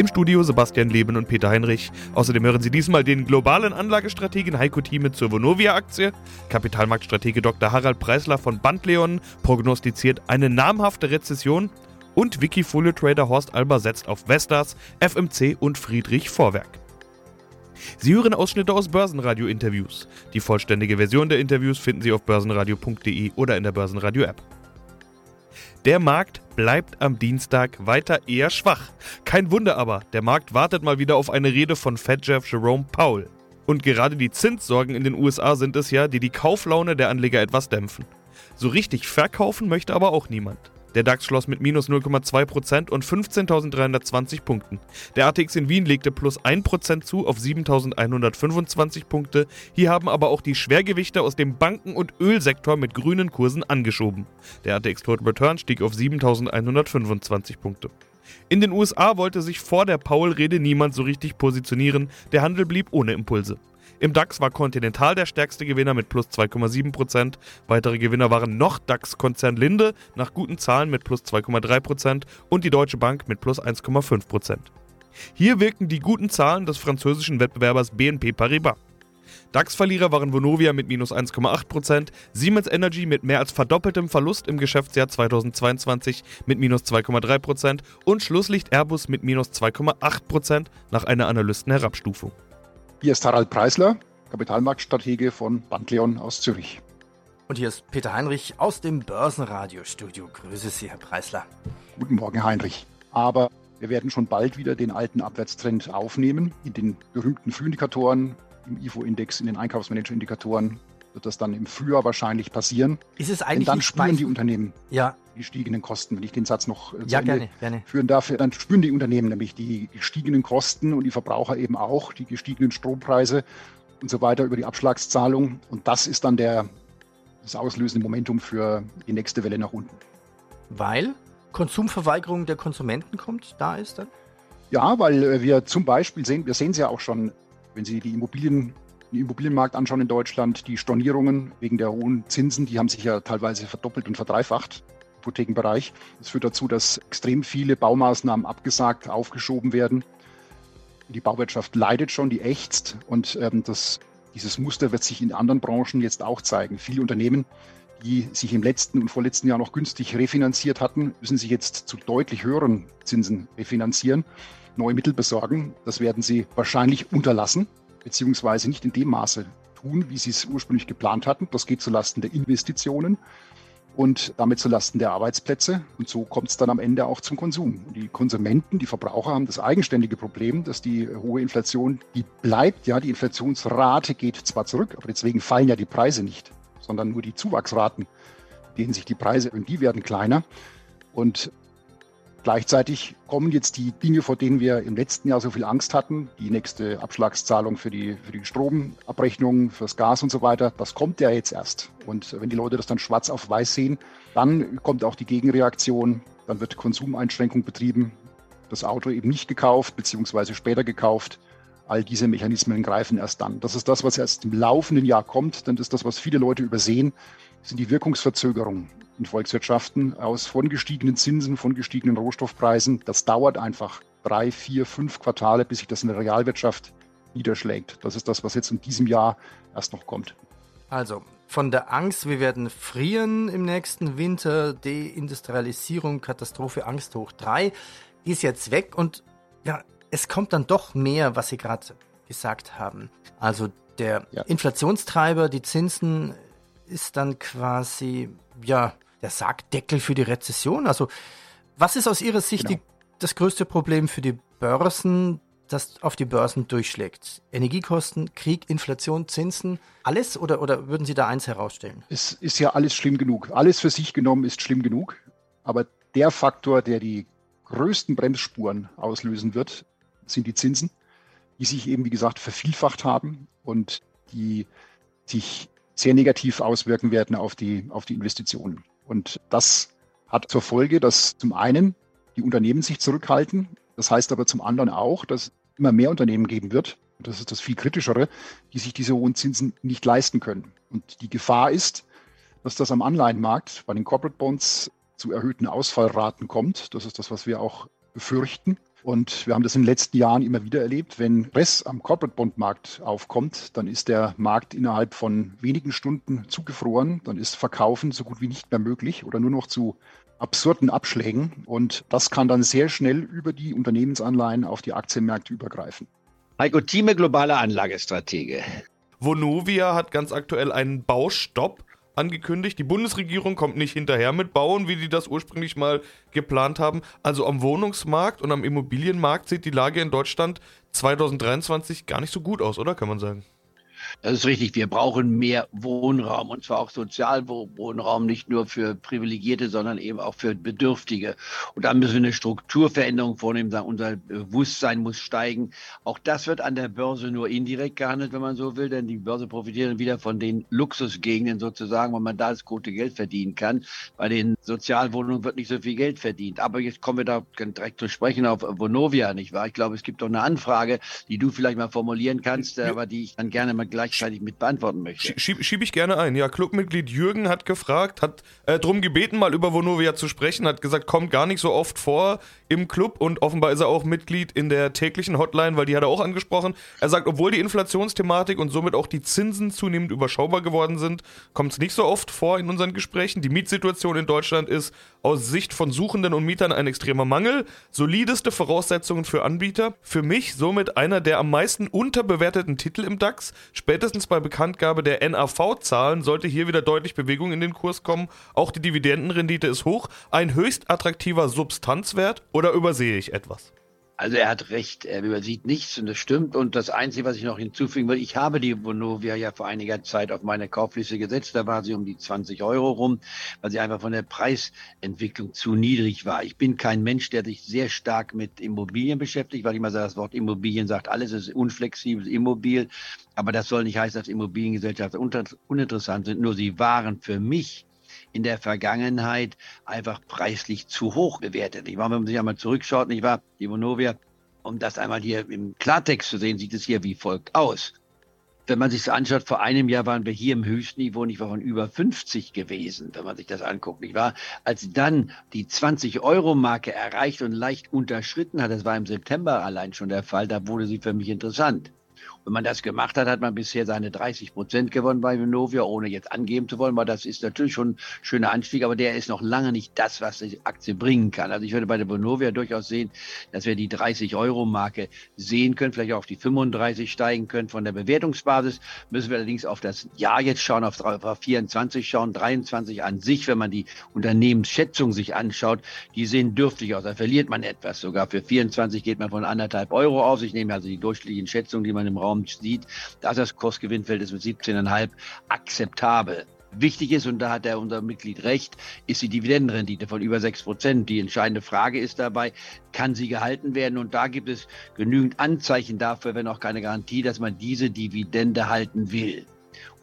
Im Studio Sebastian Leben und Peter Heinrich. Außerdem hören Sie diesmal den globalen Anlagestrategen Heiko Thieme zur Vonovia-Aktie. Kapitalmarktstratege Dr. Harald Preisler von Bandleon prognostiziert eine namhafte Rezession. Und Wikifolio-Trader Horst Alber setzt auf Vestas, FMC und Friedrich Vorwerk. Sie hören Ausschnitte aus Börsenradio-Interviews. Die vollständige Version der Interviews finden Sie auf börsenradio.de oder in der Börsenradio-App. Der Markt bleibt am Dienstag weiter eher schwach. Kein Wunder aber, der Markt wartet mal wieder auf eine Rede von Fed-Chef Jerome Powell. Und gerade die Zinssorgen in den USA sind es ja, die die Kauflaune der Anleger etwas dämpfen. So richtig verkaufen möchte aber auch niemand. Der DAX schloss mit minus 0,2% und 15.320 Punkten. Der ATX in Wien legte plus 1% zu auf 7.125 Punkte. Hier haben aber auch die Schwergewichte aus dem Banken- und Ölsektor mit grünen Kursen angeschoben. Der ATX Total Return stieg auf 7.125 Punkte. In den USA wollte sich vor der Paul-Rede niemand so richtig positionieren, der Handel blieb ohne Impulse. Im DAX war Continental der stärkste Gewinner mit plus 2,7%. Weitere Gewinner waren noch DAX-Konzern Linde nach guten Zahlen mit plus 2,3% und die Deutsche Bank mit plus 1,5%. Hier wirken die guten Zahlen des französischen Wettbewerbers BNP Paribas. DAX-Verlierer waren Vonovia mit minus 1,8%, Siemens Energy mit mehr als verdoppeltem Verlust im Geschäftsjahr 2022 mit minus 2,3% und Schlusslicht Airbus mit minus 2,8% nach einer Analystenherabstufung. Hier ist Harald Preisler, Kapitalmarktstratege von Bandleon aus Zürich. Und hier ist Peter Heinrich aus dem Börsenradiostudio. Grüße Sie, Herr Preisler. Guten Morgen, Heinrich. Aber wir werden schon bald wieder den alten Abwärtstrend aufnehmen. In den berühmten Frühindikatoren, im IFO-Index, in den Einkaufsmanager-Indikatoren wird das dann im Frühjahr wahrscheinlich passieren. Ist es eigentlich Denn dann spüren die Unternehmen ja. Die gestiegenen Kosten. Wenn ich den Satz noch äh, Ja, gerne, gerne. führen darf, dann spüren die Unternehmen nämlich die gestiegenen Kosten und die Verbraucher eben auch, die gestiegenen Strompreise und so weiter über die Abschlagszahlung. Und das ist dann der, das auslösende Momentum für die nächste Welle nach unten. Weil Konsumverweigerung der Konsumenten kommt, da ist dann? Ja, weil äh, wir zum Beispiel sehen, wir sehen es ja auch schon, wenn Sie die Immobilien, den Immobilienmarkt anschauen in Deutschland, die Stornierungen wegen der hohen Zinsen, die haben sich ja teilweise verdoppelt und verdreifacht Hypothekenbereich. Das führt dazu, dass extrem viele Baumaßnahmen abgesagt, aufgeschoben werden. Die Bauwirtschaft leidet schon, die ächzt und ähm, das, dieses Muster wird sich in anderen Branchen jetzt auch zeigen. Viele Unternehmen, die sich im letzten und vorletzten Jahr noch günstig refinanziert hatten, müssen sich jetzt zu deutlich höheren Zinsen refinanzieren, neue Mittel besorgen. Das werden sie wahrscheinlich unterlassen, beziehungsweise nicht in dem Maße tun, wie sie es ursprünglich geplant hatten. Das geht zulasten der Investitionen und damit zulasten der Arbeitsplätze. Und so kommt es dann am Ende auch zum Konsum. Die Konsumenten, die Verbraucher haben das eigenständige Problem, dass die hohe Inflation, die bleibt, ja, die Inflationsrate geht zwar zurück, aber deswegen fallen ja die Preise nicht, sondern nur die Zuwachsraten, denen sich die Preise, und die werden kleiner. Und Gleichzeitig kommen jetzt die Dinge, vor denen wir im letzten Jahr so viel Angst hatten, die nächste Abschlagszahlung für die, für die Stromabrechnung, fürs Gas und so weiter, das kommt ja jetzt erst. Und wenn die Leute das dann schwarz auf weiß sehen, dann kommt auch die Gegenreaktion, dann wird Konsumeinschränkung betrieben, das Auto eben nicht gekauft, beziehungsweise später gekauft. All diese Mechanismen greifen erst dann. Das ist das, was erst im laufenden Jahr kommt, denn das ist das, was viele Leute übersehen, sind die Wirkungsverzögerungen in Volkswirtschaften aus von gestiegenen Zinsen, von gestiegenen Rohstoffpreisen. Das dauert einfach drei, vier, fünf Quartale, bis sich das in der Realwirtschaft niederschlägt. Das ist das, was jetzt in diesem Jahr erst noch kommt. Also, von der Angst, wir werden frieren im nächsten Winter, Deindustrialisierung, Katastrophe, Angst hoch drei, die ist jetzt weg und ja, es kommt dann doch mehr, was Sie gerade gesagt haben. Also der Ja. Inflationstreiber, die Zinsen, ist dann quasi, ja, der Sargdeckel für die Rezession. Also, was ist aus Ihrer Sicht Genau. die, das größte Problem für die Börsen, das auf die Börsen durchschlägt? Energiekosten, Krieg, Inflation, Zinsen, alles? Oder, oder würden Sie da eins herausstellen? Es ist ja alles schlimm genug. Alles für sich genommen ist schlimm genug. Aber der Faktor, der die größten Bremsspuren auslösen wird, sind die Zinsen, die sich eben, wie gesagt, vervielfacht haben und die sich sehr negativ auswirken werden auf die, auf die Investitionen. Und das hat zur Folge, dass zum einen die Unternehmen sich zurückhalten. Das heißt aber zum anderen auch, dass immer mehr Unternehmen geben wird, das ist das viel kritischere, die sich diese hohen Zinsen nicht leisten können. Und die Gefahr ist, dass das am Anleihenmarkt bei den Corporate Bonds zu erhöhten Ausfallraten kommt. Das ist das, was wir auch befürchten. Und wir haben das in den letzten Jahren immer wieder erlebt. Wenn Stress am Corporate Bond Markt aufkommt, dann ist der Markt innerhalb von wenigen Stunden zugefroren. Dann ist Verkaufen so gut wie nicht mehr möglich oder nur noch zu absurden Abschlägen. Und das kann dann sehr schnell über die Unternehmensanleihen auf die Aktienmärkte übergreifen. Heiko Thieme, globale Anlagestratege. Vonovia hat ganz aktuell einen Baustopp angekündigt. Die Bundesregierung kommt nicht hinterher mit Bauen, wie die das ursprünglich mal geplant haben. Also am Wohnungsmarkt und am Immobilienmarkt sieht die Lage in Deutschland 2023 gar nicht so gut aus, oder kann man sagen? Das ist richtig. Wir brauchen mehr Wohnraum und zwar auch Sozialwohnraum, nicht nur für Privilegierte, sondern eben auch für Bedürftige. Und da müssen wir eine Strukturveränderung vornehmen. Unser Bewusstsein muss steigen. Auch das wird an der Börse nur indirekt gehandelt, wenn man so will, denn die Börse profitiert dann wieder von den Luxusgegenden sozusagen, weil man da das gute Geld verdienen kann. Bei den Sozialwohnungen wird nicht so viel Geld verdient. Aber jetzt kommen wir da direkt zu sprechen auf Vonovia, nicht wahr? Ich glaube, es gibt doch eine Anfrage, die du vielleicht mal formulieren kannst, aber die ich dann gerne mal gleichzeitig mit beantworten möchte. Schiebe schieb ich gerne ein. Ja, Clubmitglied Jürgen hat gefragt, hat äh, darum gebeten, mal über Vonovia zu sprechen, hat gesagt, kommt gar nicht so oft vor im Club und offenbar ist er auch Mitglied in der täglichen Hotline, weil die hat er auch angesprochen. Er sagt, obwohl die Inflationsthematik und somit auch die Zinsen zunehmend überschaubar geworden sind, kommt es nicht so oft vor in unseren Gesprächen. Die Mietsituation in Deutschland ist aus Sicht von Suchenden und Mietern ein extremer Mangel. Solideste Voraussetzungen für Anbieter. Für mich somit einer der am meisten unterbewerteten Titel im DAX. Spätestens bei Bekanntgabe der NAV-Zahlen sollte hier wieder deutlich Bewegung in den Kurs kommen. Auch die Dividendenrendite ist hoch. Ein höchst attraktiver Substanzwert oder übersehe ich etwas? Also er hat recht, er übersieht nichts und das stimmt. Und das Einzige, was ich noch hinzufügen will, ich habe die Vonovia ja vor einiger Zeit auf meine Kaufliste gesetzt. Da war sie um die 20 Euro rum, weil sie einfach von der Preisentwicklung zu niedrig war. Ich bin kein Mensch, der sich sehr stark mit Immobilien beschäftigt, weil ich mal sage, das Wort Immobilien sagt, alles ist unflexibel, immobil. Aber das soll nicht heißen, dass Immobiliengesellschaften uninteressant sind. Nur sie waren für mich in der Vergangenheit einfach preislich zu hoch bewertet. Ich war, wenn man sich einmal zurückschaut, ich war die Vonovia, um das einmal hier im Klartext zu sehen, sieht es hier wie folgt aus. Wenn man sich das anschaut, vor einem Jahr waren wir hier im Höchstniveau nicht von über 50 gewesen, wenn man sich das anguckt, nicht wahr? Als dann die 20-Euro-Marke erreicht und leicht unterschritten hat, das war im September allein schon der Fall, da wurde sie für mich interessant. Wenn man das gemacht hat, hat man bisher seine 30 Prozent gewonnen bei Vonovia, ohne jetzt angeben zu wollen, weil das ist natürlich schon ein schöner Anstieg, aber der ist noch lange nicht das, was die Aktie bringen kann. Also ich würde bei der Vonovia durchaus sehen, dass wir die 30 Euro Marke sehen können, vielleicht auch auf die 35 steigen können. Von der Bewertungsbasis müssen wir allerdings auf das Jahr jetzt schauen, auf 24 schauen, 23 an sich, wenn man die Unternehmensschätzung sich anschaut, die sehen dürftig aus. Da verliert man etwas. Sogar für 24 geht man von anderthalb Euro aus. Ich nehme also die durchschnittlichen Schätzungen, die man im Raum Raum sieht, dass das Kursgewinnfeld ist mit 17,5 akzeptabel. Wichtig ist, und da hat der unser Mitglied recht, ist die Dividendenrendite von über 6 Prozent. Die entscheidende Frage ist dabei, kann sie gehalten werden? Und da gibt es genügend Anzeichen dafür, wenn auch keine Garantie, dass man diese Dividende halten will.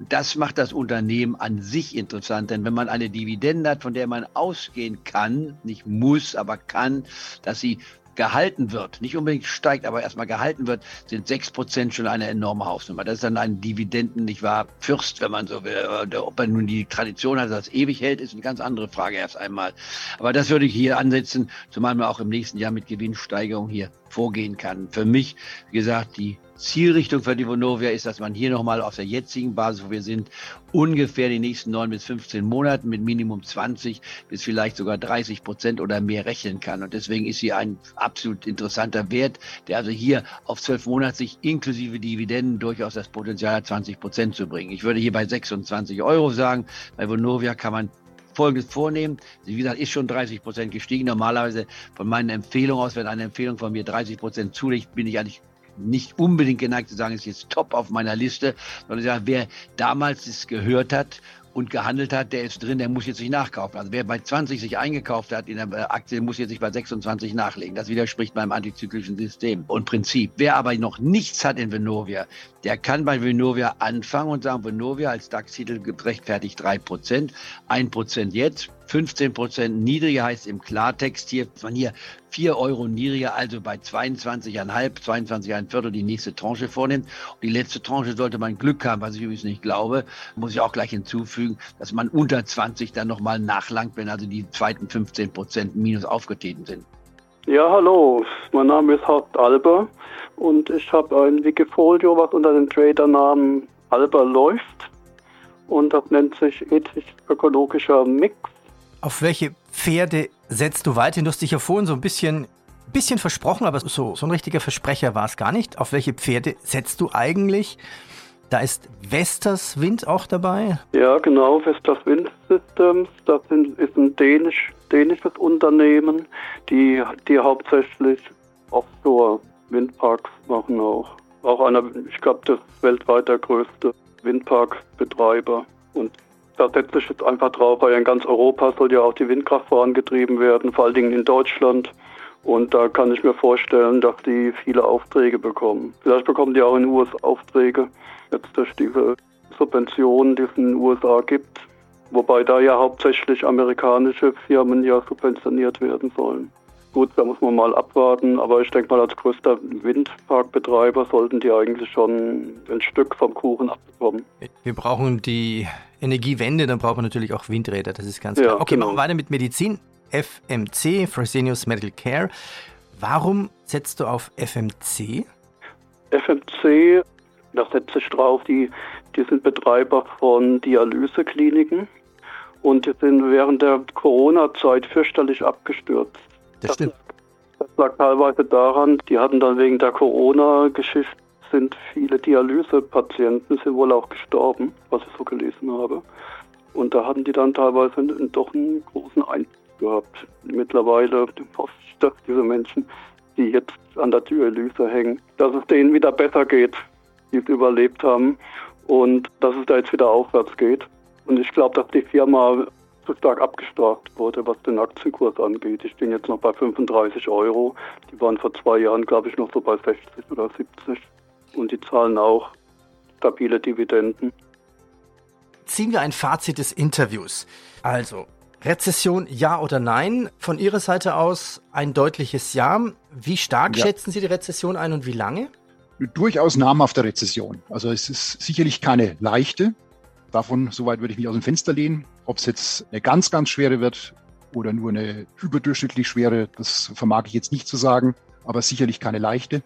Und das macht das Unternehmen an sich interessant, denn wenn man eine Dividende hat, von der man ausgehen kann, nicht muss, aber kann, dass sie gehalten wird, nicht unbedingt steigt, aber erstmal gehalten wird, sind sechs Prozent schon eine enorme Hausnummer. Das ist dann ein Dividenden, nicht wahr, Fürst, wenn man so will. Ob er nun die Tradition hat, dass es ewig hält, ist eine ganz andere Frage erst einmal. Aber das würde ich hier ansetzen, zumal man auch im nächsten Jahr mit Gewinnsteigerung hier vorgehen kann. Für mich, wie gesagt, die Zielrichtung für die Vonovia ist, dass man hier nochmal auf der jetzigen Basis, wo wir sind, ungefähr die nächsten neun bis 15 Monaten mit Minimum 20 bis vielleicht sogar 30 Prozent oder mehr rechnen kann. Und deswegen ist sie ein absolut interessanter Wert, der also hier auf zwölf Monate sich inklusive Dividenden durchaus das Potenzial hat, 20 Prozent zu bringen. Ich würde hier bei 26 Euro sagen. Bei Vonovia kann man Folgendes vornehmen. Wie gesagt, ist schon 30 Prozent gestiegen. Normalerweise von meinen Empfehlungen aus, wenn eine Empfehlung von mir 30 Prozent zulegt, bin ich eigentlich nicht unbedingt geneigt zu sagen, ist jetzt top auf meiner Liste, sondern ich sage, wer damals es gehört hat und gehandelt hat, der ist drin, der muss jetzt nicht nachkaufen. Also wer bei 20 sich eingekauft hat in der Aktie, muss jetzt sich bei 26 nachlegen. Das widerspricht meinem antizyklischen System und Prinzip. Wer aber noch nichts hat in Venovia, der kann bei Venovia anfangen und sagen, Venovia als DAX-Titel rechtfertigt 3%, 1% jetzt, 15 Prozent niedriger heißt im Klartext hier, von hier 4 Euro niedriger, also bei 22,5, 22,1 Viertel die nächste Tranche vornimmt. Und die letzte Tranche sollte man Glück haben, was ich übrigens nicht glaube, muss ich auch gleich hinzufügen, dass man unter 20 dann nochmal nachlangt, wenn also die zweiten 15 Prozent minus aufgetreten sind. Ja, hallo, mein Name ist Horst Alber und ich habe ein Wikifolio, was unter dem Tradernamen Alber läuft und das nennt sich ethisch-ökologischer Mix. Auf welche Pferde setzt du weiter? Du hast dich ja vorhin so ein bisschen, bisschen versprochen, aber so, so ein richtiger Versprecher war es gar nicht. Auf welche Pferde setzt du eigentlich? Da ist Vestas Wind auch dabei? Ja, genau, Vestas Wind Systems. Das ist ein dänisch, dänisches Unternehmen, die, die hauptsächlich Offshore-Windparks machen auch. Auch einer, ich glaube, das weltweit der größte Windparkbetreiber. Und da setze ich jetzt einfach drauf, weil in ganz Europa soll ja auch die Windkraft vorangetrieben werden, vor allen Dingen in Deutschland. Und da kann ich mir vorstellen, dass die viele Aufträge bekommen. Vielleicht bekommen die auch in den USA Aufträge, jetzt durch diese Subventionen, die es in den USA gibt. Wobei da ja hauptsächlich amerikanische Firmen ja subventioniert werden sollen. Gut, da muss man mal abwarten, aber ich denke mal, als größter Windparkbetreiber sollten die eigentlich schon ein Stück vom Kuchen abbekommen. Wir brauchen die Energiewende, dann brauchen wir natürlich auch Windräder, das ist ganz klar. Ja, okay, genau. machen wir weiter mit Medizin. FMC, Fresenius Medical Care. Warum setzt du auf FMC? FMC, da setze ich drauf, die, die sind Betreiber von Dialysekliniken und die sind während der Corona-Zeit fürchterlich abgestürzt. Das stimmt. Das lag teilweise daran, die hatten dann wegen der Corona-Geschichte sind viele Dialysepatienten sind wohl auch gestorben, was ich so gelesen habe. Und da hatten die dann teilweise doch einen großen Einfluss gehabt. Mittlerweile hoffe ich, dass diese Menschen, die jetzt an der Dialyse hängen, dass es denen wieder besser geht, die es überlebt haben und dass es da jetzt wieder aufwärts geht. Und ich glaube, dass die Firma zu stark abgestraft wurde, was den Aktienkurs angeht. Ich bin jetzt noch bei 35 Euro. Die waren vor zwei Jahren, glaube ich, noch so bei 60 oder 70. Und die zahlen auch stabile Dividenden. Ziehen wir ein Fazit des Interviews. Also, Rezession ja oder nein? Von Ihrer Seite aus ein deutliches Ja. Wie stark ja. schätzen Sie die Rezession ein und wie lange? Durchaus namhafte Rezession. Also es ist sicherlich keine leichte. Davon, soweit würde ich mich aus dem Fenster lehnen. Ob es jetzt eine ganz, ganz schwere wird oder nur eine überdurchschnittlich schwere, das vermag ich jetzt nicht zu sagen, aber sicherlich keine leichte.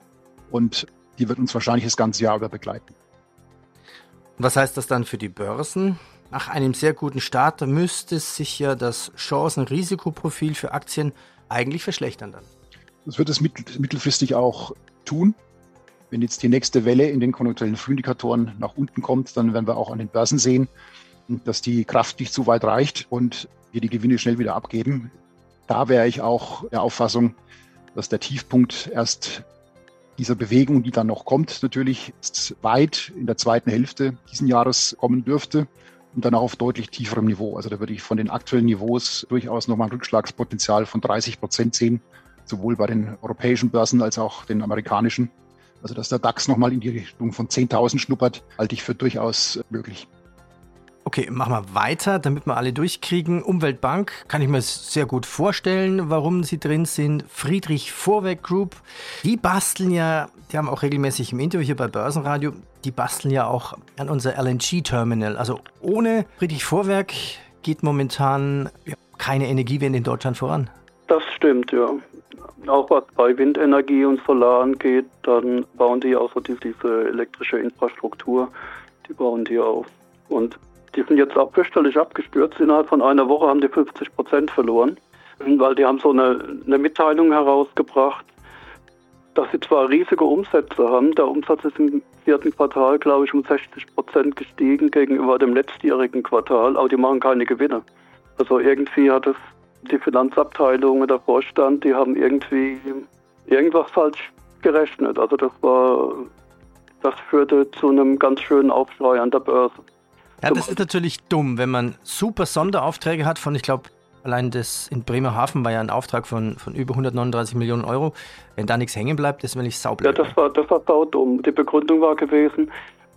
Und die wird uns wahrscheinlich das ganze Jahr über begleiten. Was heißt das dann für die Börsen? Nach einem sehr guten Start müsste sich ja das Chancen-Risikoprofil für Aktien eigentlich verschlechtern dann. Das wird es mittelfristig auch tun. Wenn jetzt die nächste Welle in den konjunkturellen Frühindikatoren nach unten kommt, dann werden wir auch an den Börsen sehen, dass die Kraft nicht zu weit reicht und wir die Gewinne schnell wieder abgeben. Da wäre ich auch der Auffassung, dass der Tiefpunkt erst dieser Bewegung, die dann noch kommt, natürlich weit in der zweiten Hälfte diesen Jahres kommen dürfte und dann auch auf deutlich tieferem Niveau. Also da würde ich von den aktuellen Niveaus durchaus nochmal ein Rückschlagspotenzial von 30 Prozent sehen, sowohl bei den europäischen Börsen als auch den amerikanischen. Also dass der DAX nochmal in die Richtung von 10.000 schnuppert, halte ich für durchaus möglich. Okay, machen wir weiter, damit wir alle durchkriegen. Umweltbank kann ich mir sehr gut vorstellen, warum sie drin sind. Friedrich Vorwerk Group, die basteln ja, die haben auch regelmäßig im Interview hier bei Börsenradio, die basteln ja auch an unser LNG-Terminal. Also ohne Friedrich Vorwerk geht momentan keine Energiewende in Deutschland voran. Das stimmt, ja. Auch was bei Windenergie und Solar angeht, dann bauen die auch so diese elektrische Infrastruktur, die bauen die auf. Und die sind jetzt auch fürchterlich abgestürzt. Innerhalb von einer Woche haben die 50 Prozent verloren, weil die haben so eine, eine Mitteilung herausgebracht, dass sie zwar riesige Umsätze haben. Der Umsatz ist im vierten Quartal, glaube ich, um 60 Prozent gestiegen gegenüber dem letztjährigen Quartal, aber die machen keine Gewinne. Also irgendwie hat es die Finanzabteilung oder der Vorstand, die haben irgendwie irgendwas falsch gerechnet. Also das war, das führte zu einem ganz schönen Aufschrei an der Börse. Ja, das ist natürlich dumm, wenn man super Sonderaufträge hat von, ich glaube, allein das in Bremerhaven war ja ein Auftrag von, von über 139 Millionen Euro. Wenn da nichts hängen bleibt, ist wirklich saublöd. Ja, das war, das war saudumm. Die Begründung war gewesen,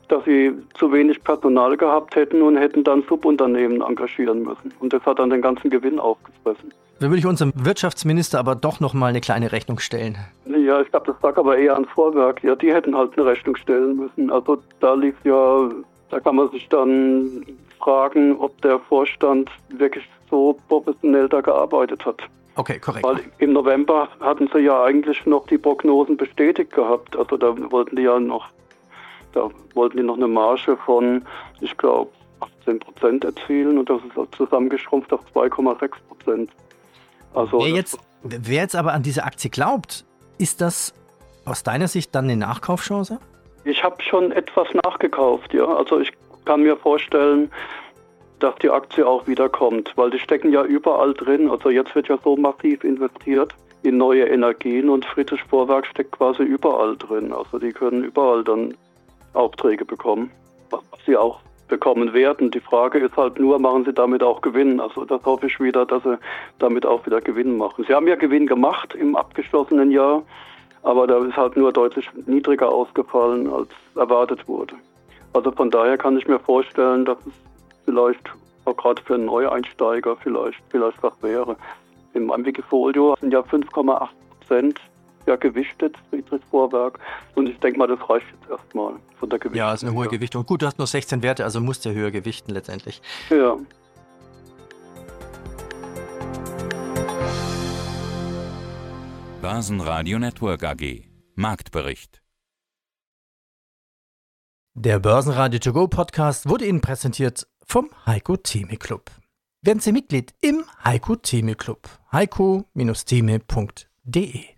dass sie zu wenig Personal gehabt hätten und hätten dann Subunternehmen engagieren müssen. Und das hat dann den ganzen Gewinn aufgefressen. Da würde ich unserem Wirtschaftsminister aber doch noch mal eine kleine Rechnung stellen. Ja, ich glaube, das lag aber eher ans Vorwerk. Ja, die hätten halt eine Rechnung stellen müssen. Also da lief ja, da kann man sich dann fragen, ob der Vorstand wirklich so professionell da gearbeitet hat. Okay, korrekt. Weil im November hatten sie ja eigentlich noch die Prognosen bestätigt gehabt. Also da wollten die ja noch, da wollten die noch eine Marge von, ich glaube, 18 Prozent erzielen und das ist zusammengeschrumpft auf 2,6 Prozent. Also wer jetzt, wer jetzt aber an diese Aktie glaubt, ist das aus deiner Sicht dann eine Nachkaufchance? Ich habe schon etwas nachgekauft, ja. Also ich kann mir vorstellen, dass die Aktie auch wiederkommt, weil die stecken ja überall drin. Also jetzt wird ja so massiv investiert in neue Energien und Friedrich Vorwerk steckt quasi überall drin. Also die können überall dann Aufträge bekommen, was sie auch bekommen werden. Die Frage ist halt nur, machen sie damit auch Gewinn? Also das hoffe ich wieder, dass sie damit auch wieder Gewinn machen. Sie haben ja Gewinn gemacht im abgeschlossenen Jahr, aber da ist halt nur deutlich niedriger ausgefallen, als erwartet wurde. Also von daher kann ich mir vorstellen, dass es vielleicht auch gerade für einen Neueinsteiger vielleicht, vielleicht was wäre. Im Wikifolio sind ja 5,8 Prozent ja gewichtet, Friedrich Vorwerk. Und ich denke mal, das reicht jetzt erstmal von der Gewichtung. Ja, ist eine hohe Gewichtung. Gut, du hast nur 16 Werte, also musst du höher gewichten letztendlich. Ja. Börsenradio Network AG. Marktbericht. Der Börsenradio To Go Podcast wurde Ihnen präsentiert vom Heiko Theme Club. Werden Sie Mitglied im Heiko Theme Club. heiko-theme.de